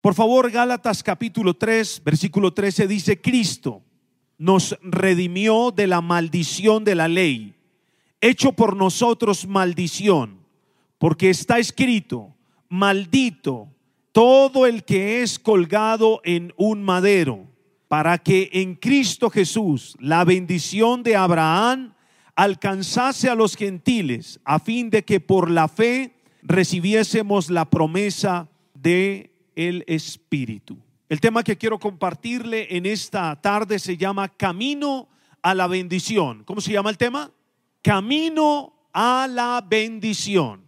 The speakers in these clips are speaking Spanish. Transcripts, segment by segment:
Por favor, Gálatas capítulo 3, versículo 13 dice, Cristo nos redimió de la maldición de la ley, hecho por nosotros maldición, porque está escrito, maldito todo el que es colgado en un madero, para que en Cristo Jesús la bendición de Abraham alcanzase a los gentiles, a fin de que por la fe recibiésemos la promesa de el Espíritu. El tema que quiero compartirle en esta tarde se llama Camino a la bendición. ¿Cómo se llama el tema? Camino a la bendición.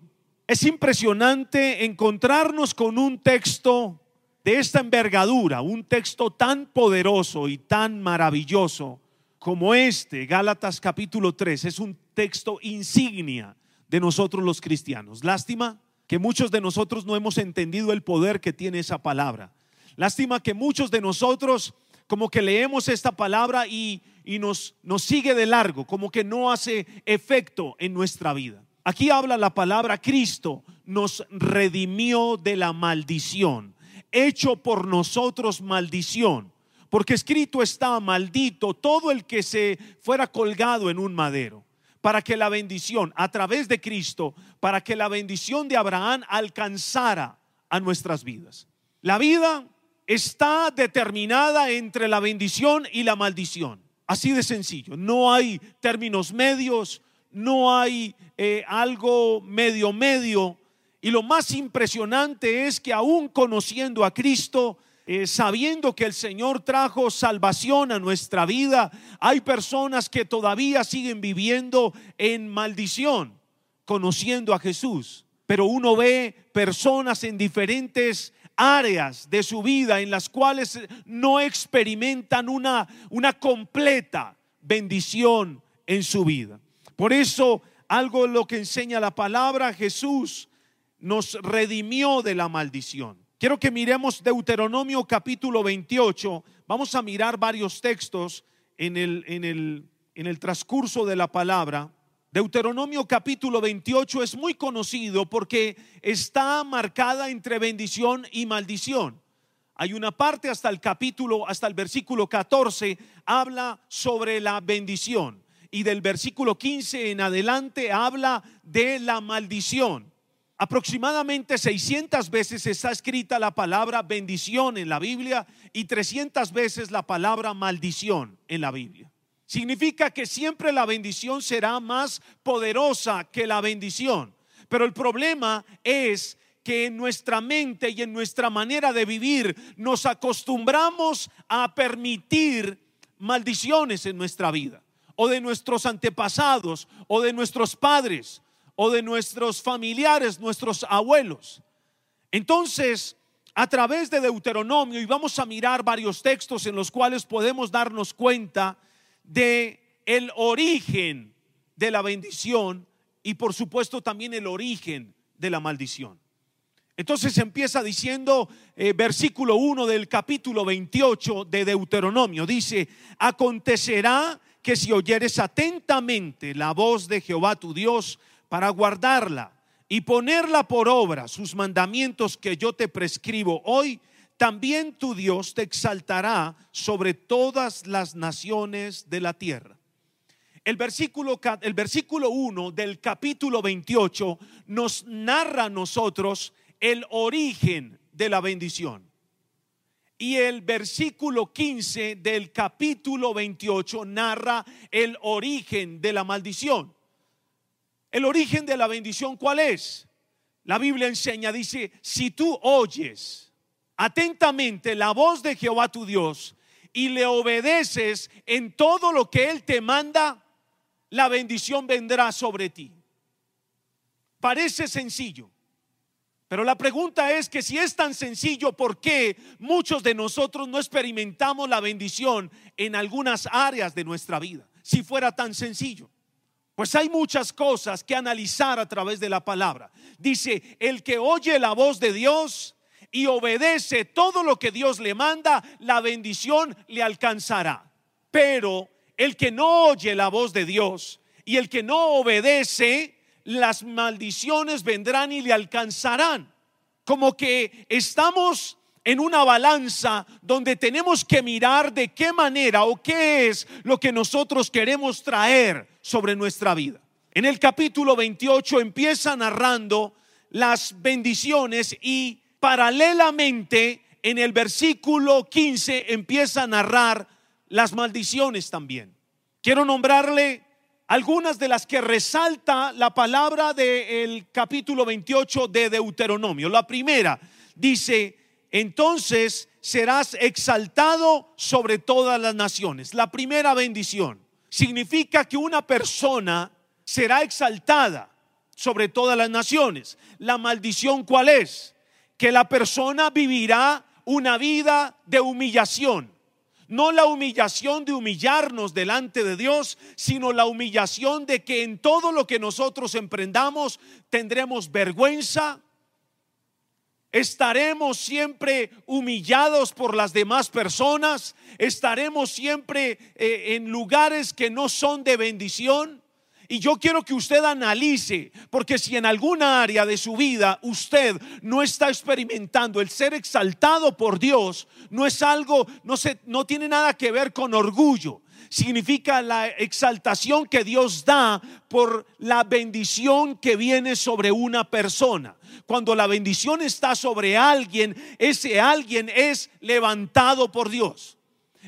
Es impresionante encontrarnos con un texto de esta envergadura, un texto tan poderoso y tan maravilloso como este, Gálatas capítulo 3, es un texto insignia de nosotros los cristianos. Lástima que muchos de nosotros no hemos entendido el poder que tiene esa palabra. Lástima que muchos de nosotros como que leemos esta palabra y, nos, nos sigue de largo, como que no hace efecto en nuestra vida. Aquí habla la palabra Cristo nos redimió de la maldición, hecho por nosotros maldición, porque escrito está maldito todo el que se fuera colgado en un madero para que la bendición a través de Cristo, para que la bendición de Abraham alcanzara a nuestras vidas. La vida está determinada entre la bendición y la maldición. Así de sencillo. No hay términos medios, no hay eh, algo medio medio. Y lo más impresionante es que aún conociendo a Cristo, eh, sabiendo que el Señor trajo salvación a nuestra vida, hay personas que todavía siguen viviendo en maldición, conociendo a Jesús. Pero uno ve personas en diferentes áreas de su vida en las cuales no experimentan una, una completa bendición en su vida. Por eso, algo lo que enseña la palabra, Jesús nos redimió de la maldición. Quiero que miremos Deuteronomio capítulo 28. Vamos a mirar varios textos en el, en el, en el transcurso de la palabra. Deuteronomio capítulo 28 es muy conocido porque está marcada entre bendición y maldición. Hay una parte hasta el capítulo, hasta el versículo 14, habla sobre la bendición. Y del versículo 15 en adelante habla de la maldición. Aproximadamente 600 veces está escrita la palabra bendición en la Biblia y 300 veces la palabra maldición en la Biblia. Significa que siempre la bendición será más poderosa que la bendición. Pero el problema es que en nuestra mente y en nuestra manera de vivir nos acostumbramos a permitir maldiciones en nuestra vida, o de nuestros antepasados, o de nuestros padres, o de nuestros familiares, nuestros abuelos. Entonces, a través de Deuteronomio, y vamos a mirar varios textos en los cuales podemos darnos cuenta de el origen de la bendición y por supuesto también el origen de la maldición. Entonces empieza diciendo, eh, versículo 1 del capítulo 28 de Deuteronomio, dice, acontecerá que si oyeres atentamente la voz de Jehová tu Dios, para guardarla y ponerla por obra, sus mandamientos que yo te prescribo hoy, también tu Dios te exaltará sobre todas las naciones de la tierra. El versículo, el versículo 1 del capítulo 28 nos narra a nosotros el origen de la bendición. Y el versículo 15 del capítulo 28 narra el origen de la maldición. El origen de la bendición, ¿cuál es? La Biblia enseña, dice, si tú oyes atentamente la voz de Jehová tu Dios y le obedeces en todo lo que Él te manda, la bendición vendrá sobre ti. Parece sencillo. Pero la pregunta es que si es tan sencillo, ¿por qué muchos de nosotros no experimentamos la bendición en algunas áreas de nuestra vida? Si fuera tan sencillo. Pues hay muchas cosas que analizar a través de la palabra. Dice, el que oye la voz de Dios y obedece todo lo que Dios le manda, la bendición le alcanzará. Pero el que no oye la voz de Dios y el que no obedece, las maldiciones vendrán y le alcanzarán. Como que estamos en una balanza donde tenemos que mirar de qué manera o qué es lo que nosotros queremos traer sobre nuestra vida. En el capítulo 28 empieza narrando las bendiciones y paralelamente en el versículo 15 empieza a narrar las maldiciones también. Quiero nombrarle algunas de las que resalta la palabra del capítulo 28 de Deuteronomio. La primera dice, entonces serás exaltado sobre todas las naciones. La primera bendición significa que una persona será exaltada sobre todas las naciones. La maldición cuál es? Que la persona vivirá una vida de humillación. No la humillación de humillarnos delante de Dios, sino la humillación de que en todo lo que nosotros emprendamos tendremos vergüenza, estaremos siempre humillados por las demás personas, estaremos siempre eh, en lugares que no son de bendición. Y yo quiero que usted analice, porque si en alguna área de su vida usted no está experimentando el ser exaltado por Dios, no es algo, no, se, no tiene nada que ver con orgullo. Significa la exaltación que Dios da por la bendición que viene sobre una persona. Cuando la bendición está sobre alguien, ese alguien es levantado por Dios.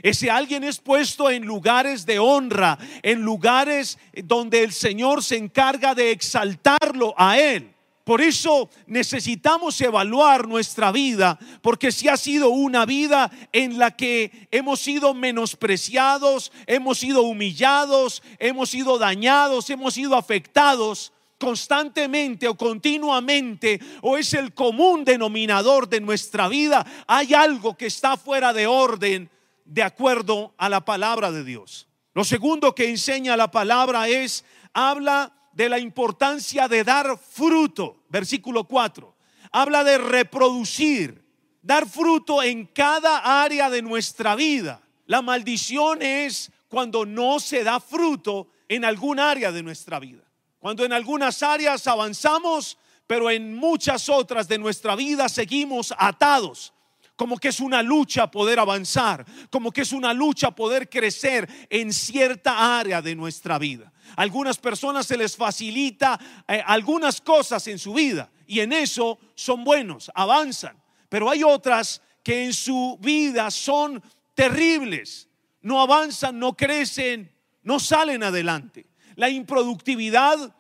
Ese alguien es puesto en lugares de honra, en lugares donde el Señor se encarga de exaltarlo a Él. Por eso necesitamos evaluar nuestra vida, porque si ha sido una vida en la que hemos sido menospreciados, hemos sido humillados, hemos sido dañados, hemos sido afectados constantemente o continuamente, o es el común denominador de nuestra vida, hay algo que está fuera de orden de acuerdo a la palabra de Dios. Lo segundo que enseña la palabra es, habla de la importancia de dar fruto, versículo 4. Habla de reproducir, dar fruto en cada área de nuestra vida. La maldición es cuando no se da fruto en algún área de nuestra vida. Cuando en algunas áreas avanzamos, pero en muchas otras de nuestra vida seguimos atados como que es una lucha poder avanzar, como que es una lucha poder crecer en cierta área de nuestra vida. algunas personas se les facilita eh, algunas cosas en su vida y en eso son buenos, avanzan, pero hay otras que en su vida son terribles, no avanzan, no crecen, no salen adelante. La improductividad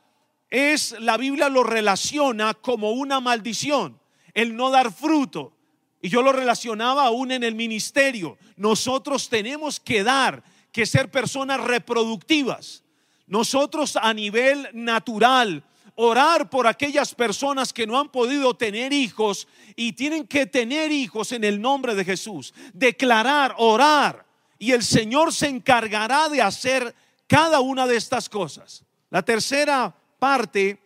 es, la Biblia lo relaciona como una maldición, el no dar fruto. Y yo lo relacionaba aún en el ministerio. Nosotros tenemos que dar, que ser personas reproductivas. Nosotros a nivel natural, orar por aquellas personas que no han podido tener hijos y tienen que tener hijos en el nombre de Jesús. Declarar, orar. Y el Señor se encargará de hacer cada una de estas cosas. La tercera parte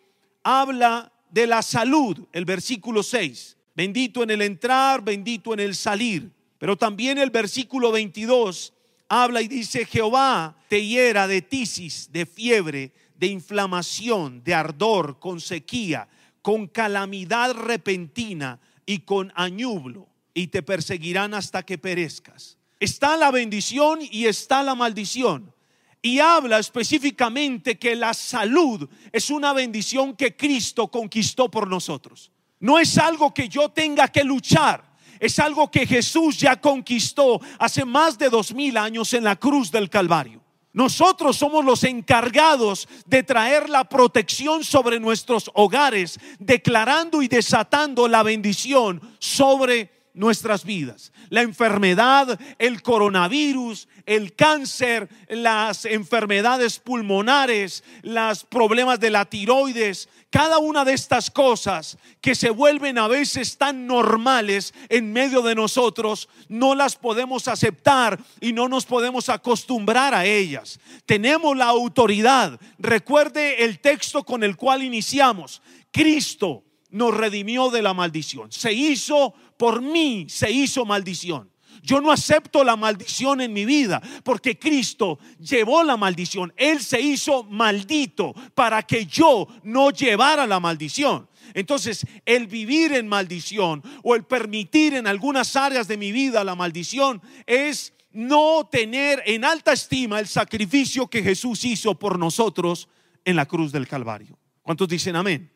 habla de la salud, el versículo 6 bendito en el entrar, bendito en el salir. Pero también el versículo 22 habla y dice, Jehová te hiera de tisis, de fiebre, de inflamación, de ardor, con sequía, con calamidad repentina y con añublo, y te perseguirán hasta que perezcas. Está la bendición y está la maldición. Y habla específicamente que la salud es una bendición que Cristo conquistó por nosotros. No es algo que yo tenga que luchar. Es algo que Jesús ya conquistó hace más de dos mil años en la cruz del Calvario. Nosotros somos los encargados de traer la protección sobre nuestros hogares, declarando y desatando la bendición sobre nuestras vidas. La enfermedad, el coronavirus, el cáncer, las enfermedades pulmonares, los problemas de la tiroides, cada una de estas cosas que se vuelven a veces tan normales en medio de nosotros, no las podemos aceptar y no nos podemos acostumbrar a ellas. Tenemos la autoridad. Recuerde el texto con el cual iniciamos. Cristo nos redimió de la maldición. Se hizo por mí, se hizo maldición. Yo no acepto la maldición en mi vida porque Cristo llevó la maldición. Él se hizo maldito para que yo no llevara la maldición. Entonces, el vivir en maldición o el permitir en algunas áreas de mi vida la maldición es no tener en alta estima el sacrificio que Jesús hizo por nosotros en la cruz del Calvario. ¿Cuántos dicen amén?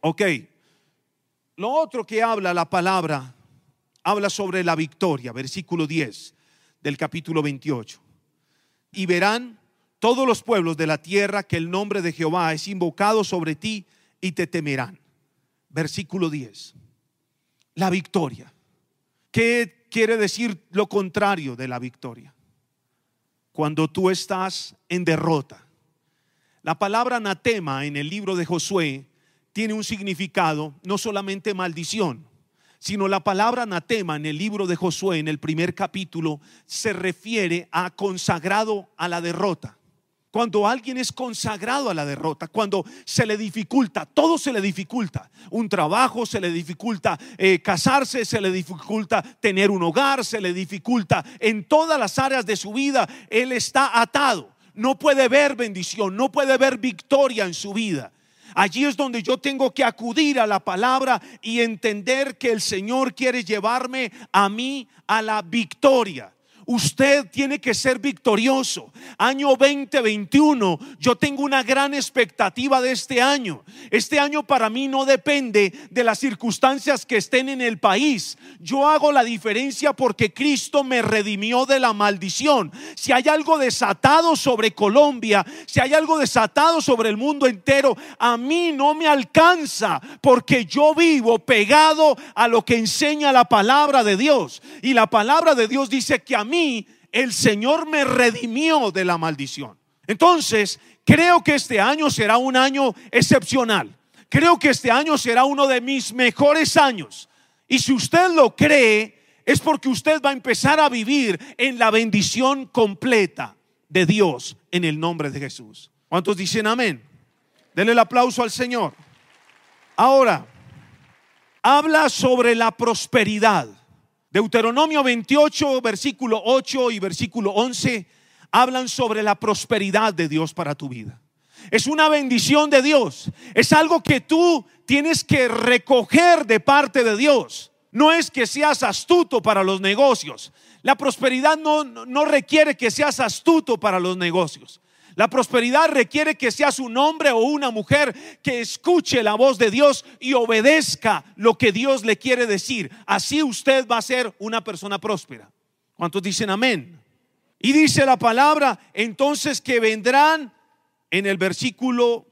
Ok. Lo otro que habla la palabra, habla sobre la victoria, versículo 10 del capítulo 28. Y verán todos los pueblos de la tierra que el nombre de Jehová es invocado sobre ti y te temerán. Versículo 10. La victoria. ¿Qué quiere decir lo contrario de la victoria? Cuando tú estás en derrota. La palabra anatema en el libro de Josué tiene un significado no solamente maldición, sino la palabra anatema en el libro de Josué, en el primer capítulo, se refiere a consagrado a la derrota. Cuando alguien es consagrado a la derrota, cuando se le dificulta, todo se le dificulta. Un trabajo se le dificulta, eh, casarse se le dificulta, tener un hogar se le dificulta. En todas las áreas de su vida, él está atado. No puede ver bendición, no puede ver victoria en su vida. Allí es donde yo tengo que acudir a la palabra y entender que el Señor quiere llevarme a mí a la victoria. Usted tiene que ser victorioso. Año 2021, yo tengo una gran expectativa de este año. Este año para mí no depende de las circunstancias que estén en el país. Yo hago la diferencia porque Cristo me redimió de la maldición. Si hay algo desatado sobre Colombia, si hay algo desatado sobre el mundo entero, a mí no me alcanza porque yo vivo pegado a lo que enseña la palabra de Dios. Y la palabra de Dios dice que a mí el Señor me redimió de la maldición. Entonces, creo que este año será un año excepcional. Creo que este año será uno de mis mejores años. Y si usted lo cree, es porque usted va a empezar a vivir en la bendición completa de Dios en el nombre de Jesús. ¿Cuántos dicen amén? Denle el aplauso al Señor. Ahora, habla sobre la prosperidad. Deuteronomio 28, versículo 8 y versículo 11 hablan sobre la prosperidad de Dios para tu vida. Es una bendición de Dios. Es algo que tú tienes que recoger de parte de Dios. No es que seas astuto para los negocios. La prosperidad no, no requiere que seas astuto para los negocios. La prosperidad requiere que seas un hombre o una mujer que escuche la voz de Dios y obedezca lo que Dios le quiere decir. Así usted va a ser una persona próspera. ¿Cuántos dicen amén? Y dice la palabra, entonces que vendrán en el versículo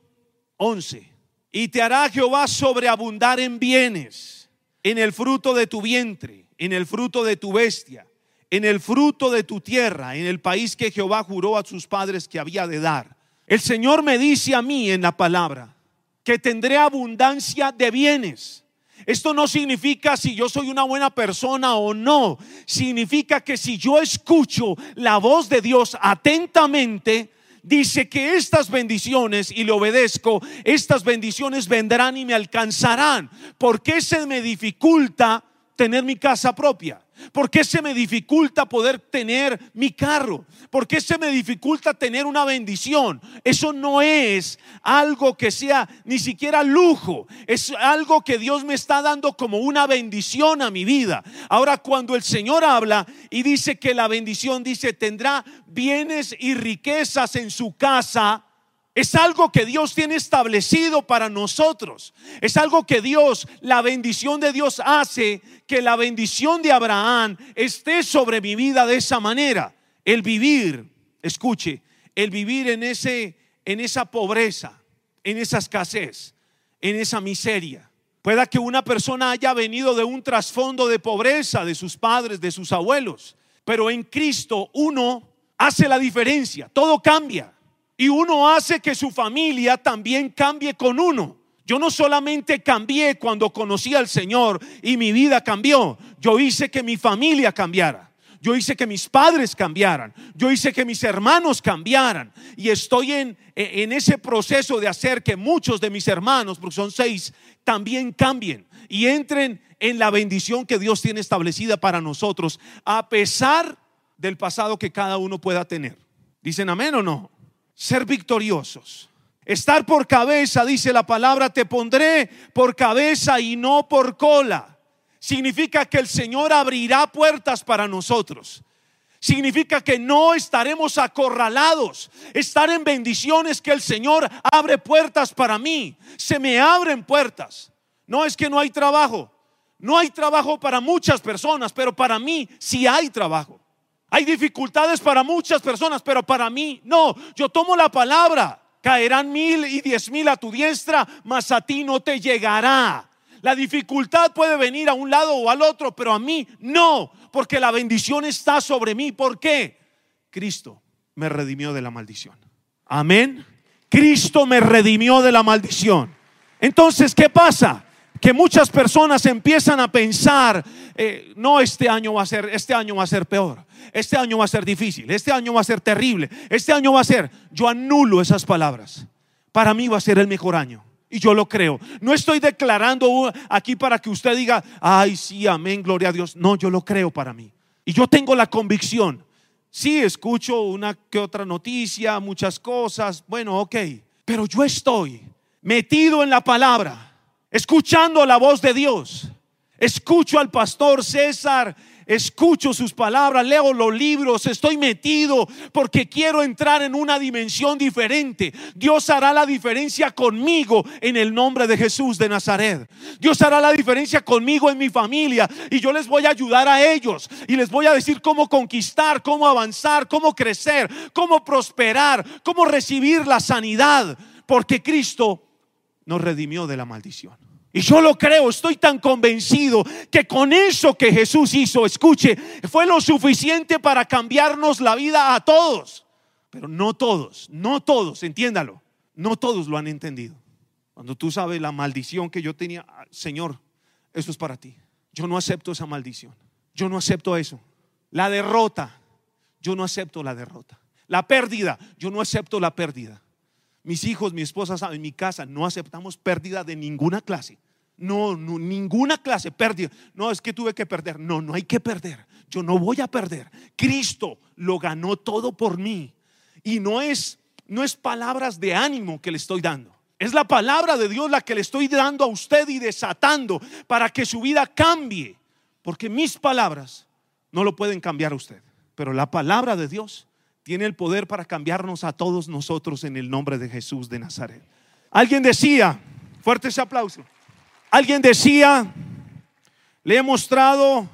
11. Y te hará Jehová sobreabundar en bienes, en el fruto de tu vientre, en el fruto de tu bestia en el fruto de tu tierra, en el país que Jehová juró a sus padres que había de dar. El Señor me dice a mí en la palabra que tendré abundancia de bienes. Esto no significa si yo soy una buena persona o no. Significa que si yo escucho la voz de Dios atentamente, dice que estas bendiciones, y le obedezco, estas bendiciones vendrán y me alcanzarán. ¿Por qué se me dificulta tener mi casa propia? ¿Por qué se me dificulta poder tener mi carro? ¿Por qué se me dificulta tener una bendición? Eso no es algo que sea ni siquiera lujo. Es algo que Dios me está dando como una bendición a mi vida. Ahora, cuando el Señor habla y dice que la bendición, dice, tendrá bienes y riquezas en su casa, es algo que Dios tiene establecido para nosotros. Es algo que Dios, la bendición de Dios hace que la bendición de Abraham esté sobre mi vida de esa manera. El vivir, escuche, el vivir en ese en esa pobreza, en esa escasez, en esa miseria. Pueda que una persona haya venido de un trasfondo de pobreza de sus padres, de sus abuelos, pero en Cristo uno hace la diferencia, todo cambia. Y uno hace que su familia también cambie con uno. Yo no solamente cambié cuando conocí al Señor y mi vida cambió, yo hice que mi familia cambiara. Yo hice que mis padres cambiaran. Yo hice que mis hermanos cambiaran. Y estoy en, en ese proceso de hacer que muchos de mis hermanos, porque son seis, también cambien y entren en la bendición que Dios tiene establecida para nosotros, a pesar del pasado que cada uno pueda tener. ¿Dicen amén o no? Ser victoriosos Estar por cabeza, dice la palabra, te pondré por cabeza y no por cola. Significa que el Señor abrirá puertas para nosotros. Significa que no estaremos acorralados. Estar en bendiciones que el Señor abre puertas para mí. Se me abren puertas. No es que no hay trabajo. No hay trabajo para muchas personas, pero para mí sí hay trabajo. Hay dificultades para muchas personas, pero para mí no. Yo tomo la palabra. Caerán mil y diez mil a tu diestra, mas a ti no te llegará. La dificultad puede venir a un lado o al otro, pero a mí no, porque la bendición está sobre mí. ¿Por qué? Cristo me redimió de la maldición. Amén. Cristo me redimió de la maldición. Entonces, ¿qué pasa? Que muchas personas empiezan a pensar, eh, no, este año va a ser, este año va a ser peor, este año va a ser difícil, este año va a ser terrible, este año va a ser, yo anulo esas palabras. Para mí va a ser el mejor año. Y yo lo creo. No estoy declarando aquí para que usted diga, ay, sí, amén, gloria a Dios. No, yo lo creo para mí. Y yo tengo la convicción. Sí, escucho una que otra noticia, muchas cosas. Bueno, ok. Pero yo estoy metido en la palabra escuchando la voz de Dios. Escucho al pastor César, escucho sus palabras, leo los libros, estoy metido porque quiero entrar en una dimensión diferente. Dios hará la diferencia conmigo en el nombre de Jesús de Nazaret. Dios hará la diferencia conmigo en mi familia y yo les voy a ayudar a ellos y les voy a decir cómo conquistar, cómo avanzar, cómo crecer, cómo prosperar, cómo recibir la sanidad, porque Cristo nos redimió de la maldición. Y yo lo creo, estoy tan convencido que con eso que Jesús hizo, escuche, fue lo suficiente para cambiarnos la vida a todos. Pero no todos, no todos, entiéndalo, no todos lo han entendido. Cuando tú sabes la maldición que yo tenía, ah, Señor, eso es para ti. Yo no acepto esa maldición. Yo no acepto eso. La derrota, yo no acepto la derrota. La pérdida, yo no acepto la pérdida. Mis hijos, mi esposa, en mi casa no aceptamos pérdida de ninguna clase. No, no, ninguna clase, pérdida. No, es que tuve que perder. No, no hay que perder. Yo no voy a perder. Cristo lo ganó todo por mí. Y no es, no es palabras de ánimo que le estoy dando. Es la palabra de Dios la que le estoy dando a usted y desatando para que su vida cambie. Porque mis palabras no lo pueden cambiar a usted. Pero la palabra de Dios tiene el poder para cambiarnos a todos nosotros en el nombre de Jesús de Nazaret. Alguien decía, fuerte ese aplauso. Alguien decía, le he mostrado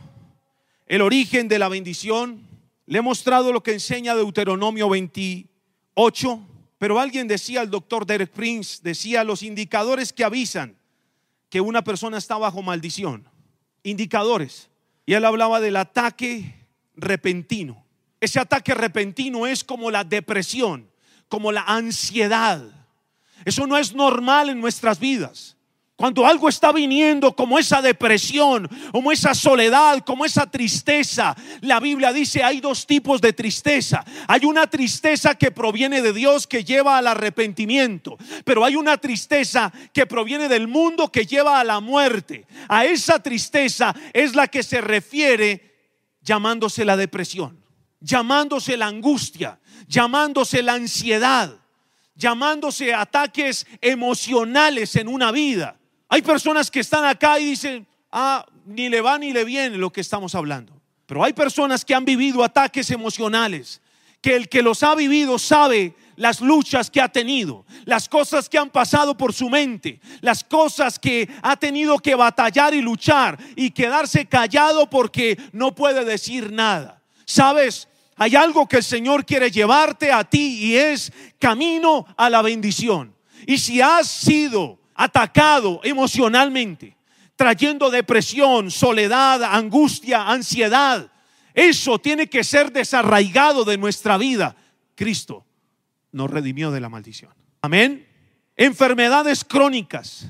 el origen de la bendición, le he mostrado lo que enseña Deuteronomio 28, pero alguien decía, el doctor Derek Prince, decía los indicadores que avisan que una persona está bajo maldición. Indicadores. Y él hablaba del ataque repentino. Ese ataque repentino es como la depresión, como la ansiedad. Eso no es normal en nuestras vidas. Cuando algo está viniendo como esa depresión, como esa soledad, como esa tristeza, la Biblia dice hay dos tipos de tristeza. Hay una tristeza que proviene de Dios que lleva al arrepentimiento, pero hay una tristeza que proviene del mundo que lleva a la muerte. A esa tristeza es la que se refiere llamándose la depresión, llamándose la angustia, llamándose la ansiedad, llamándose ataques emocionales en una vida. Hay personas que están acá y dicen, ah, ni le va ni le viene lo que estamos hablando. Pero hay personas que han vivido ataques emocionales, que el que los ha vivido sabe las luchas que ha tenido, las cosas que han pasado por su mente, las cosas que ha tenido que batallar y luchar y quedarse callado porque no puede decir nada. ¿Sabes? Hay algo que el Señor quiere llevarte a ti y es camino a la bendición. Y si has sido atacado emocionalmente, trayendo depresión, soledad, angustia, ansiedad. Eso tiene que ser desarraigado de nuestra vida. Cristo nos redimió de la maldición. Amén. Enfermedades crónicas.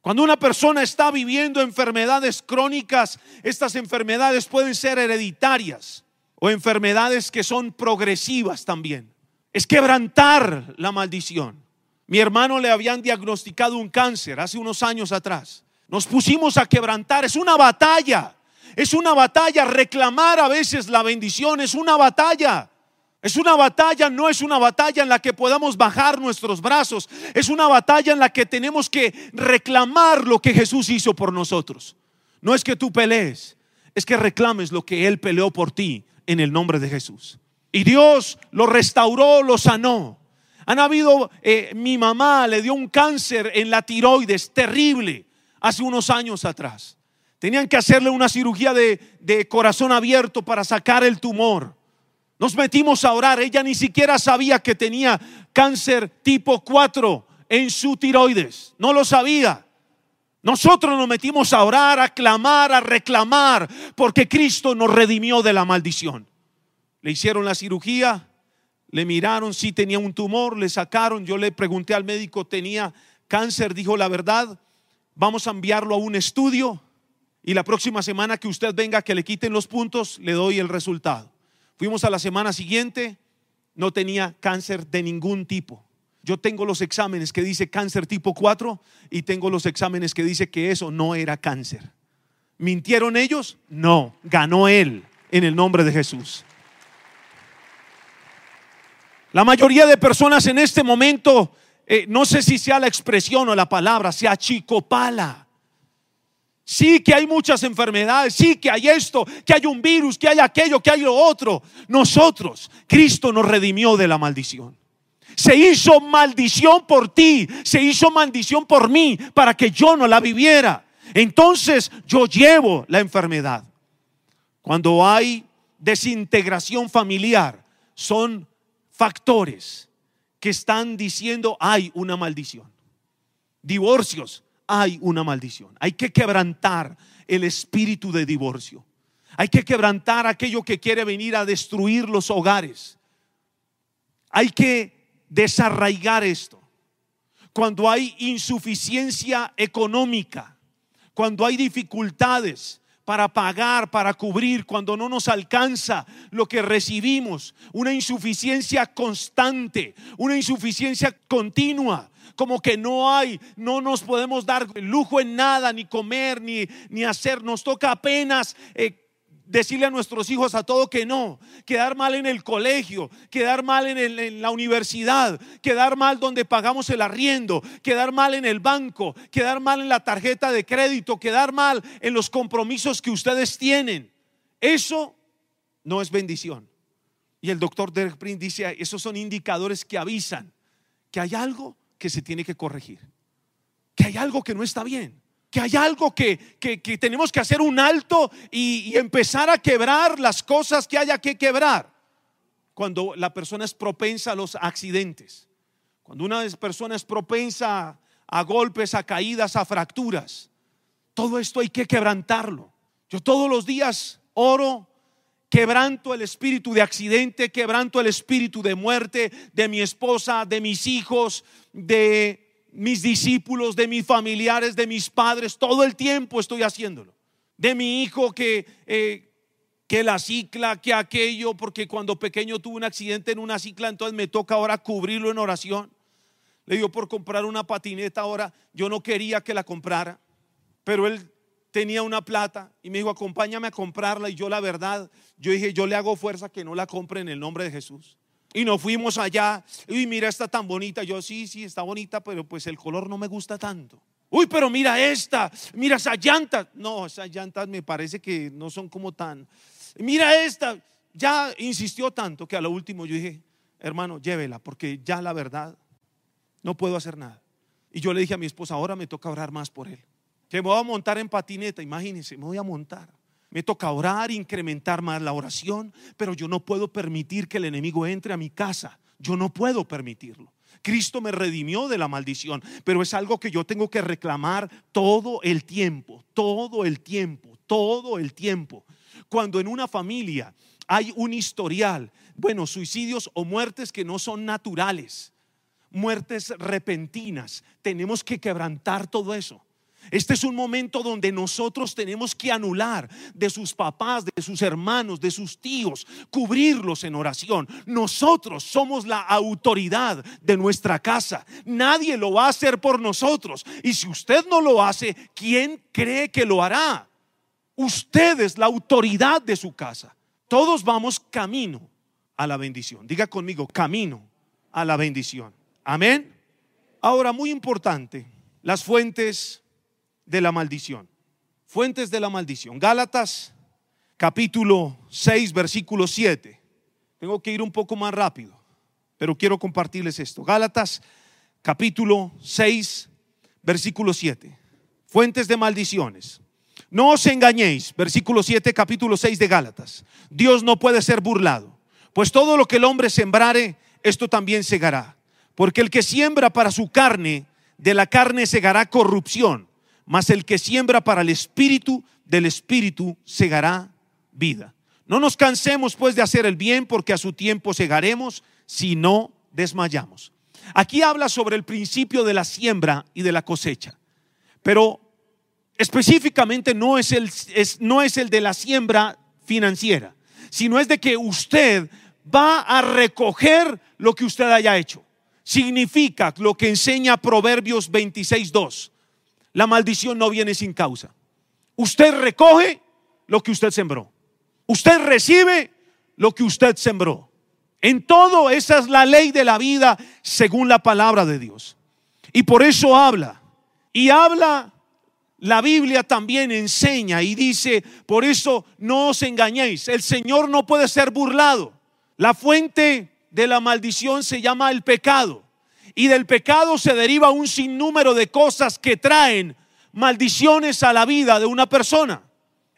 Cuando una persona está viviendo enfermedades crónicas, estas enfermedades pueden ser hereditarias o enfermedades que son progresivas también. Es quebrantar la maldición. Mi hermano le habían diagnosticado un cáncer hace unos años atrás. Nos pusimos a quebrantar. Es una batalla. Es una batalla. Reclamar a veces la bendición es una batalla. Es una batalla, no es una batalla en la que podamos bajar nuestros brazos. Es una batalla en la que tenemos que reclamar lo que Jesús hizo por nosotros. No es que tú pelees, es que reclames lo que Él peleó por ti en el nombre de Jesús. Y Dios lo restauró, lo sanó. Han habido, eh, mi mamá le dio un cáncer en la tiroides terrible hace unos años atrás. Tenían que hacerle una cirugía de, de corazón abierto para sacar el tumor. Nos metimos a orar. Ella ni siquiera sabía que tenía cáncer tipo 4 en su tiroides. No lo sabía. Nosotros nos metimos a orar, a clamar, a reclamar, porque Cristo nos redimió de la maldición. Le hicieron la cirugía, le miraron si tenía un tumor, le sacaron. Yo le pregunté al médico, tenía cáncer, dijo la verdad. Vamos a enviarlo a un estudio y la próxima semana que usted venga que le quiten los puntos, le doy el resultado. Fuimos a la semana siguiente, no tenía cáncer de ningún tipo. Yo tengo los exámenes que dice cáncer tipo 4 y tengo los exámenes que dice que eso no era cáncer. ¿Mintieron ellos? No, ganó él en el nombre de Jesús. La mayoría de personas en este momento, eh, no sé si sea la expresión o la palabra, se achicopala. Sí que hay muchas enfermedades, sí que hay esto, que hay un virus, que hay aquello, que hay lo otro. Nosotros, Cristo nos redimió de la maldición. Se hizo maldición por ti, se hizo maldición por mí, para que yo no la viviera. Entonces yo llevo la enfermedad. Cuando hay desintegración familiar, son factores que están diciendo hay una maldición. Divorcios, hay una maldición. Hay que quebrantar el espíritu de divorcio. Hay que quebrantar aquello que quiere venir a destruir los hogares. Hay que desarraigar esto. Cuando hay insuficiencia económica, cuando hay dificultades para pagar, para cubrir, cuando no nos alcanza lo que recibimos, una insuficiencia constante, una insuficiencia continua, como que no hay, no nos podemos dar lujo en nada, ni comer, ni, ni hacer, nos toca apenas... Eh, decirle a nuestros hijos a todo que no, quedar mal en el colegio, quedar mal en, la universidad, quedar mal donde pagamos el arriendo, quedar mal en el banco, quedar mal en la tarjeta de crédito, quedar mal en los compromisos que ustedes tienen. Eso no es bendición. Y el doctor Derek Prince dice, esos son indicadores que avisan que hay algo que se tiene que corregir, que hay algo que no está bien, que hay algo que, tenemos que hacer un alto y, empezar a quebrar las cosas que haya que quebrar. Cuando la persona es propensa a los accidentes, cuando una persona es propensa a golpes, a caídas, a fracturas, todo esto hay que quebrantarlo. Yo todos los días oro quebranto el espíritu de accidente, quebranto el espíritu de muerte de mi esposa, de mis hijos, de mis discípulos, de mis familiares, de mis padres. Todo el tiempo estoy haciéndolo. De mi hijo que, eh, que la cicla, que aquello, porque cuando pequeño tuve un accidente en una cicla, entonces me toca ahora cubrirlo en oración. Le dio por comprar una patineta ahora. Yo no quería que la comprara, pero él tenía una plata y me dijo, acompáñame a comprarla. Y yo la verdad, yo dije, yo le hago fuerza que no la compre en el nombre de Jesús. Y nos fuimos allá. Uy, mira, está tan bonita. Yo, sí, sí, está bonita, pero pues el color no me gusta tanto. Uy, pero mira esta, mira esa llanta. No, esas llantas me parece que no son como tan. Mira esta. Ya insistió tanto que a lo último yo dije, hermano, llévela, porque ya la verdad no puedo hacer nada. Y yo le dije a mi esposa, ahora me toca orar más por él que me voy a montar en patineta, imagínense, me voy a montar. Me toca orar, incrementar más la oración, pero yo no puedo permitir que el enemigo entre a mi casa. Yo no puedo permitirlo. Cristo me redimió de la maldición, pero es algo que yo tengo que reclamar todo el tiempo, todo el tiempo, todo el tiempo. Cuando en una familia hay un historial, bueno, suicidios o muertes que no son naturales, muertes repentinas, tenemos que quebrantar todo eso. Este es un momento donde nosotros tenemos que anular de sus papás, de sus hermanos, de sus tíos, cubrirlos en oración. Nosotros somos la autoridad de nuestra casa. Nadie lo va a hacer por nosotros. Y si usted no lo hace, ¿quién cree que lo hará? Usted es la autoridad de su casa. Todos vamos camino a la bendición. Diga conmigo, camino a la bendición. Amén. Ahora, muy importante, las fuentes de la maldición. Fuentes de la maldición. Gálatas capítulo 6, versículo 7. Tengo que ir un poco más rápido, pero quiero compartirles esto. Gálatas capítulo 6, versículo 7. Fuentes de maldiciones. No os engañéis, versículo 7, capítulo 6 de Gálatas. Dios no puede ser burlado, pues todo lo que el hombre sembrare, esto también segará. Porque el que siembra para su carne, de la carne segará corrupción, mas el que siembra para el espíritu, del espíritu segará vida. No nos cansemos pues de hacer el bien, porque a su tiempo segaremos si no desmayamos. Aquí habla sobre el principio de la siembra y de la cosecha, pero específicamente no es el, no es el de la siembra financiera, sino es de que usted va a recoger lo que usted haya hecho. Significa lo que enseña Proverbios 26.2. La maldición no viene sin causa. Usted recoge lo que usted sembró. Usted recibe lo que usted sembró. En todo, esa es la ley de la vida según la palabra de Dios. Y por eso habla. Y habla, la Biblia también enseña y dice, por eso no os engañéis. El Señor no puede ser burlado. La fuente de la maldición se llama el pecado. Y del pecado se deriva un sinnúmero de cosas que traen maldiciones a la vida de una persona.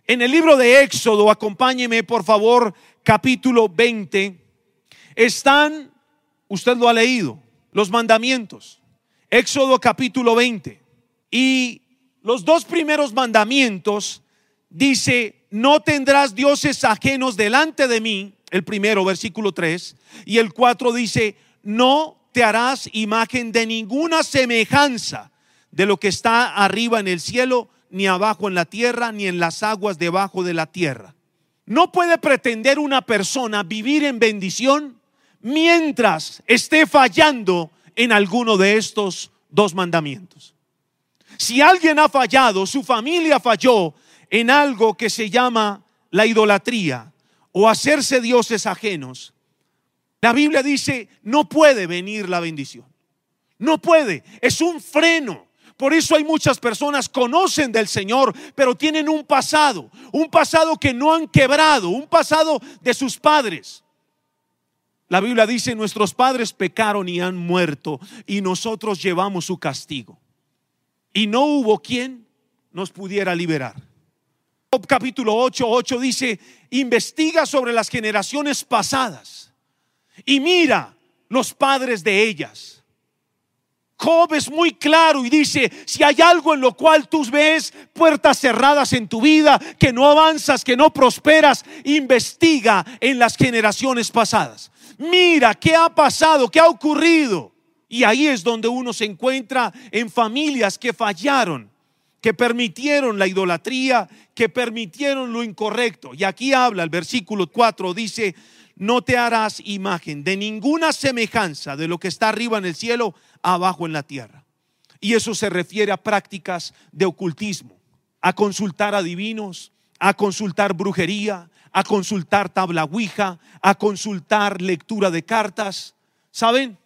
En el libro de Éxodo, acompáñeme por favor, capítulo 20 están, usted lo ha leído, los mandamientos. Éxodo capítulo 20. Y los dos primeros mandamientos dice, no tendrás dioses ajenos delante de mí, el primero, versículo 3, y el 4 dice, no te harás imagen de ninguna semejanza de lo que está arriba en el cielo, ni abajo en la tierra, ni en las aguas debajo de la tierra. No puede pretender una persona vivir en bendición mientras esté fallando en alguno de estos dos mandamientos. Si alguien ha fallado, su familia falló en algo que se llama la idolatría o hacerse dioses ajenos, la Biblia dice, no puede venir la bendición. No puede, es un freno. Por eso hay muchas personas conocen del Señor, pero tienen un pasado, un pasado que no han quebrado, un pasado de sus padres. La Biblia dice, nuestros padres pecaron y han muerto y nosotros llevamos su castigo. Y no hubo quien nos pudiera liberar. Capítulo 8, 8 dice, investiga sobre las generaciones pasadas y mira los padres de ellas Job es muy claro y dice, si hay algo en lo cual tú ves puertas cerradas en tu vida, que no avanzas, que no prosperas, investiga en las generaciones pasadas. Mira qué ha pasado, qué ha ocurrido. Y ahí es donde uno se encuentra en familias que fallaron, que permitieron la idolatría, que permitieron lo incorrecto. Y aquí habla el versículo 4, dice, no te harás imagen de ninguna semejanza de lo que está arriba en el cielo, abajo en la tierra. Y eso se refiere a prácticas de ocultismo, a consultar a divinos, a consultar brujería, a consultar tabla ouija, a consultar lectura de cartas. ¿Saben?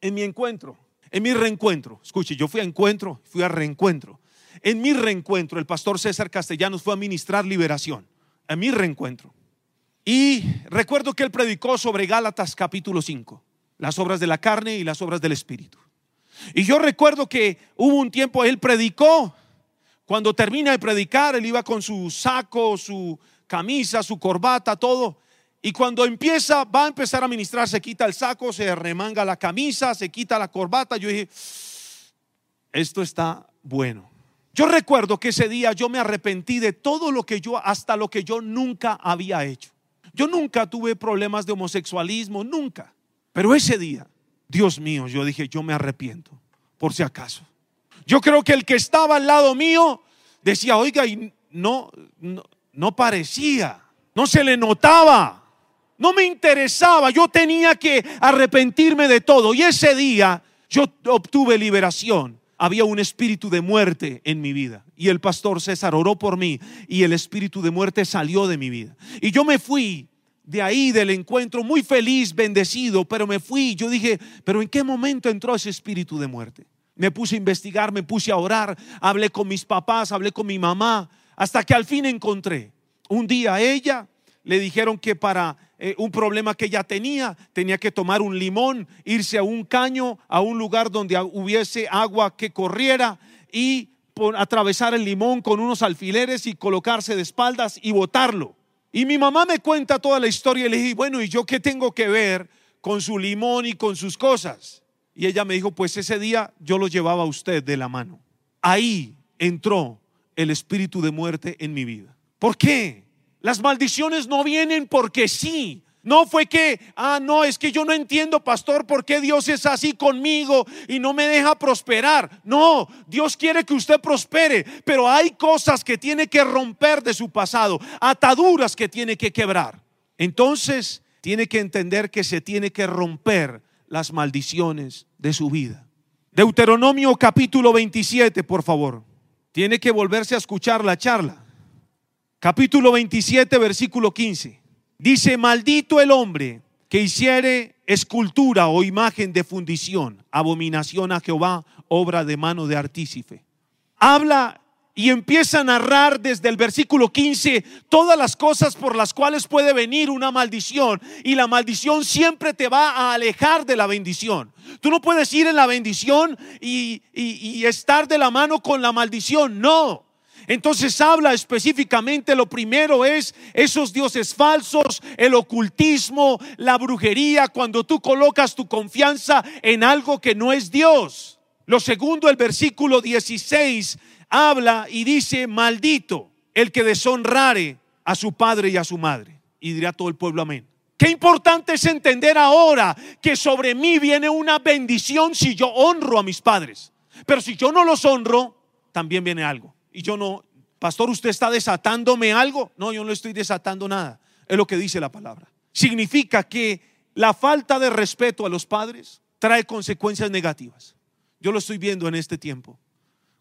En mi encuentro, en mi reencuentro, escuche, yo fui a encuentro, fui a reencuentro. En mi reencuentro, el pastor César Castellanos fue a ministrar liberación. En mi reencuentro. Y recuerdo que él predicó sobre Gálatas capítulo 5, las obras de la carne y las obras del Espíritu. Y yo recuerdo que hubo un tiempo, él predicó, cuando termina de predicar, él iba con su saco, su camisa, su corbata, todo. Y cuando empieza, va a empezar a ministrar, se quita el saco, se remanga la camisa, se quita la corbata. Yo dije, esto está bueno. Yo recuerdo que ese día yo me arrepentí de todo lo que yo, hasta lo que yo nunca había hecho. Yo nunca tuve problemas de homosexualismo, nunca. Pero ese día, Dios mío, yo dije, yo me arrepiento, por si acaso. Yo creo que el que estaba al lado mío decía, oiga, y no, no, parecía, no se le notaba, no me interesaba, yo tenía que arrepentirme de todo. Y ese día yo obtuve liberación. Había un espíritu de muerte en mi vida. Y el pastor César oró por mí y el espíritu de muerte salió de mi vida. Y yo me fui de ahí del encuentro muy feliz, bendecido, pero me fui. Yo dije, pero ¿en qué momento entró ese espíritu de muerte? Me puse a investigar, me puse a orar, hablé con mis papás, hablé con mi mamá, hasta que al fin encontré. Un día ella le dijeron que para eh, un problema que ella tenía, tenía que tomar un limón, irse a un caño, a un lugar donde hubiese agua que corriera y atravesar el limón con unos alfileres y colocarse de espaldas y botarlo. Y mi mamá me cuenta toda la historia y le dije, bueno, ¿y yo qué tengo que ver con su limón y con sus cosas? Y ella me dijo, pues ese día yo lo llevaba a usted de la mano. Ahí entró el espíritu de muerte en mi vida. ¿Por qué? Las maldiciones no vienen porque sí. No fue que, ah, no, es que yo no entiendo, pastor, por qué Dios es así conmigo y no me deja prosperar. No, Dios quiere que usted prospere, pero hay cosas que tiene que romper de su pasado, ataduras que tiene que quebrar. Entonces, tiene que entender que se tiene que romper las maldiciones de su vida. Deuteronomio capítulo 27, por favor. Tiene que volverse a escuchar la charla. Capítulo 27, versículo 15. Dice, maldito el hombre que hiciere escultura o imagen de fundición, abominación a Jehová, obra de mano de artífice. Habla y empieza a narrar desde el versículo 15 todas las cosas por las cuales puede venir una maldición. Y la maldición siempre te va a alejar de la bendición. Tú no puedes ir en la bendición y, y estar de la mano con la maldición. No. Entonces habla específicamente, lo primero es esos dioses falsos, el ocultismo, la brujería, cuando tú colocas tu confianza en algo que no es Dios. Lo segundo, el versículo 16 habla y dice, maldito el que deshonrare a su padre y a su madre. Y dirá todo el pueblo amén. Qué importante es entender ahora que sobre mí viene una bendición si yo honro a mis padres. Pero si yo no los honro, también viene algo y yo no, pastor, ¿usted está desatándome algo? No, yo no estoy desatando nada. Es lo que dice la palabra. Significa que la falta de respeto a los padres trae consecuencias negativas. Yo lo estoy viendo en este tiempo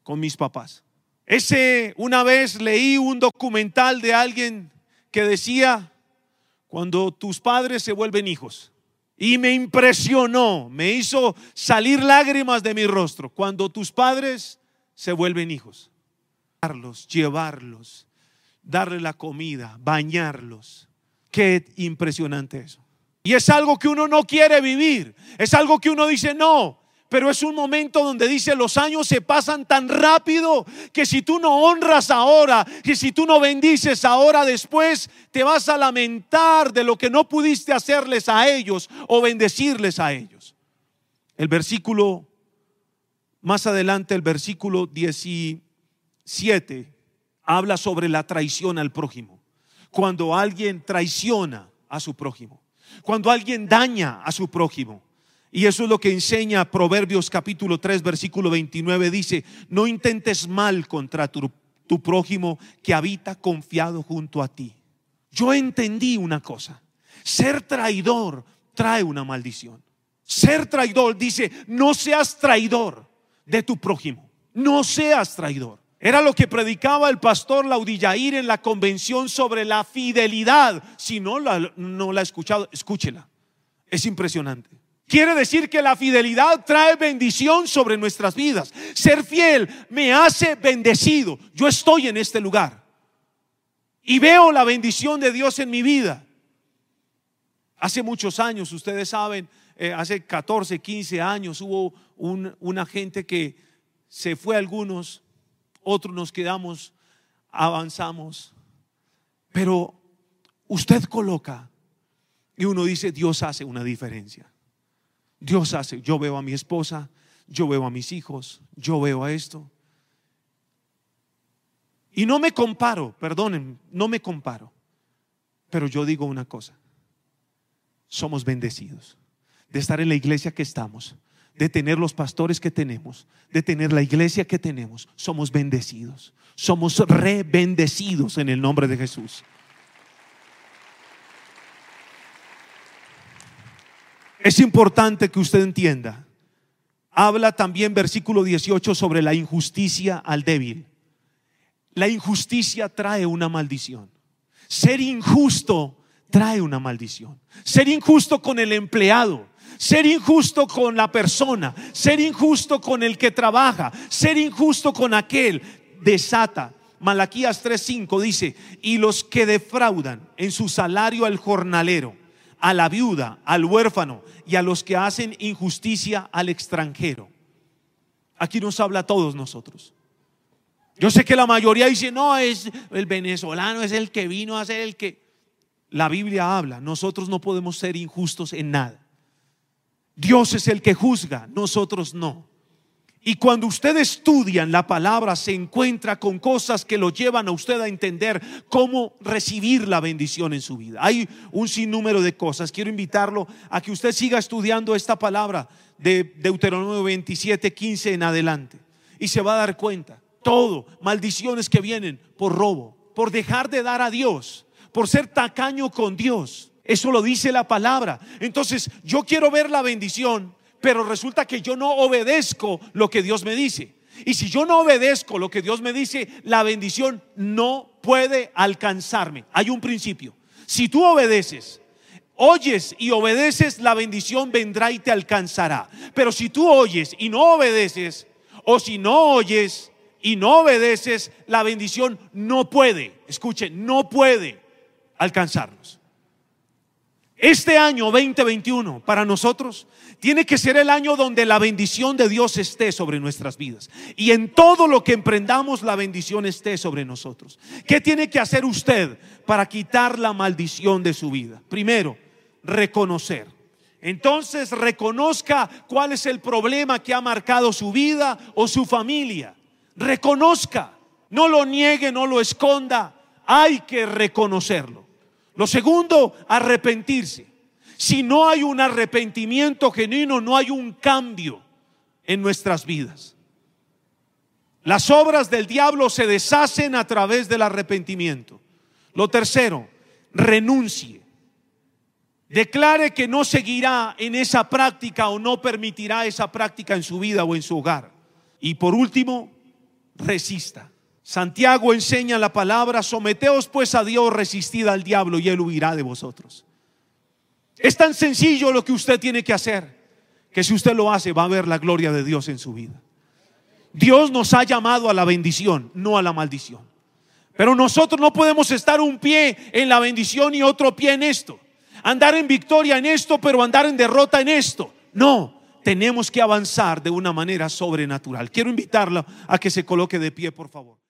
con mis papás. Ese, una vez leí un documental de alguien que decía, cuando tus padres se vuelven hijos. Y me impresionó, me hizo salir lágrimas de mi rostro, cuando tus padres se vuelven hijos llevarlos, darle la comida, bañarlos. Qué impresionante eso. Y es algo que uno no quiere vivir. Es algo que uno dice, no, pero es un momento donde dice los años se pasan tan rápido que si tú no honras ahora, que si tú no bendices ahora después, te vas a lamentar de lo que no pudiste hacerles a ellos o bendecirles a ellos. El versículo, más adelante, el versículo 10, 7 habla sobre la traición al prójimo. Cuando alguien traiciona a su prójimo. Cuando alguien daña a su prójimo. Y eso es lo que enseña Proverbios capítulo 3 versículo 29. Dice, no intentes mal contra tu, tu prójimo que habita confiado junto a ti. Yo entendí una cosa. Ser traidor trae una maldición. Ser traidor dice, no seas traidor de tu prójimo. No seas traidor. Era lo que predicaba el pastor Laudillair en la convención sobre la fidelidad. Si no la, no la ha escuchado, escúchela. Es impresionante. Quiere decir que la fidelidad trae bendición sobre nuestras vidas. Ser fiel me hace bendecido. Yo estoy en este lugar y veo la bendición de Dios en mi vida. Hace muchos años, ustedes saben, eh, hace 14, 15 años hubo un, una gente que se fue a algunos otros nos quedamos, avanzamos. Pero usted coloca y uno dice, Dios hace una diferencia. Dios hace, yo veo a mi esposa, yo veo a mis hijos, yo veo a esto. Y no me comparo, perdonen, no me comparo. Pero yo digo una cosa, somos bendecidos de estar en la iglesia que estamos, de tener los pastores que tenemos, de tener la iglesia que tenemos, somos bendecidos. Somos re-bendecidos en el nombre de Jesús. Es importante que usted entienda. Habla también versículo 18 sobre la injusticia al débil. La injusticia trae una maldición. Ser injusto trae una maldición. Ser injusto con el empleado, ser injusto con la persona, ser injusto con el que trabaja, ser injusto con aquel, desata. Malaquías 3:5 dice, y los que defraudan en su salario al jornalero, a la viuda, al huérfano y a los que hacen injusticia al extranjero. Aquí nos habla a todos nosotros. Yo sé que la mayoría dice, no, es el venezolano, es el que vino a ser el que... La Biblia habla, nosotros no podemos ser injustos en nada. Dios es el que juzga, nosotros no. Y cuando usted estudia la palabra, se encuentra con cosas que lo llevan a usted a entender cómo recibir la bendición en su vida. Hay un sinnúmero de cosas. Quiero invitarlo a que usted siga estudiando esta palabra de Deuteronomio 27, 15 en adelante. Y se va a dar cuenta. Todo, maldiciones que vienen por robo, por dejar de dar a Dios, por ser tacaño con Dios. Eso lo dice la palabra. Entonces, yo quiero ver la bendición, pero resulta que yo no obedezco lo que Dios me dice. Y si yo no obedezco lo que Dios me dice, la bendición no puede alcanzarme. Hay un principio. Si tú obedeces, oyes y obedeces, la bendición vendrá y te alcanzará. Pero si tú oyes y no obedeces, o si no oyes y no obedeces, la bendición no puede, escuche, no puede alcanzarnos. Este año 2021 para nosotros tiene que ser el año donde la bendición de Dios esté sobre nuestras vidas. Y en todo lo que emprendamos la bendición esté sobre nosotros. ¿Qué tiene que hacer usted para quitar la maldición de su vida? Primero, reconocer. Entonces reconozca cuál es el problema que ha marcado su vida o su familia. Reconozca. No lo niegue, no lo esconda. Hay que reconocerlo. Lo segundo, arrepentirse. Si no hay un arrepentimiento genuino, no hay un cambio en nuestras vidas. Las obras del diablo se deshacen a través del arrepentimiento. Lo tercero, renuncie. Declare que no seguirá en esa práctica o no permitirá esa práctica en su vida o en su hogar. Y por último, resista. Santiago enseña la palabra, someteos pues a Dios, resistid al diablo y él huirá de vosotros. Es tan sencillo lo que usted tiene que hacer, que si usted lo hace va a ver la gloria de Dios en su vida. Dios nos ha llamado a la bendición, no a la maldición. Pero nosotros no podemos estar un pie en la bendición y otro pie en esto. Andar en victoria en esto, pero andar en derrota en esto. No, tenemos que avanzar de una manera sobrenatural. Quiero invitarla a que se coloque de pie, por favor.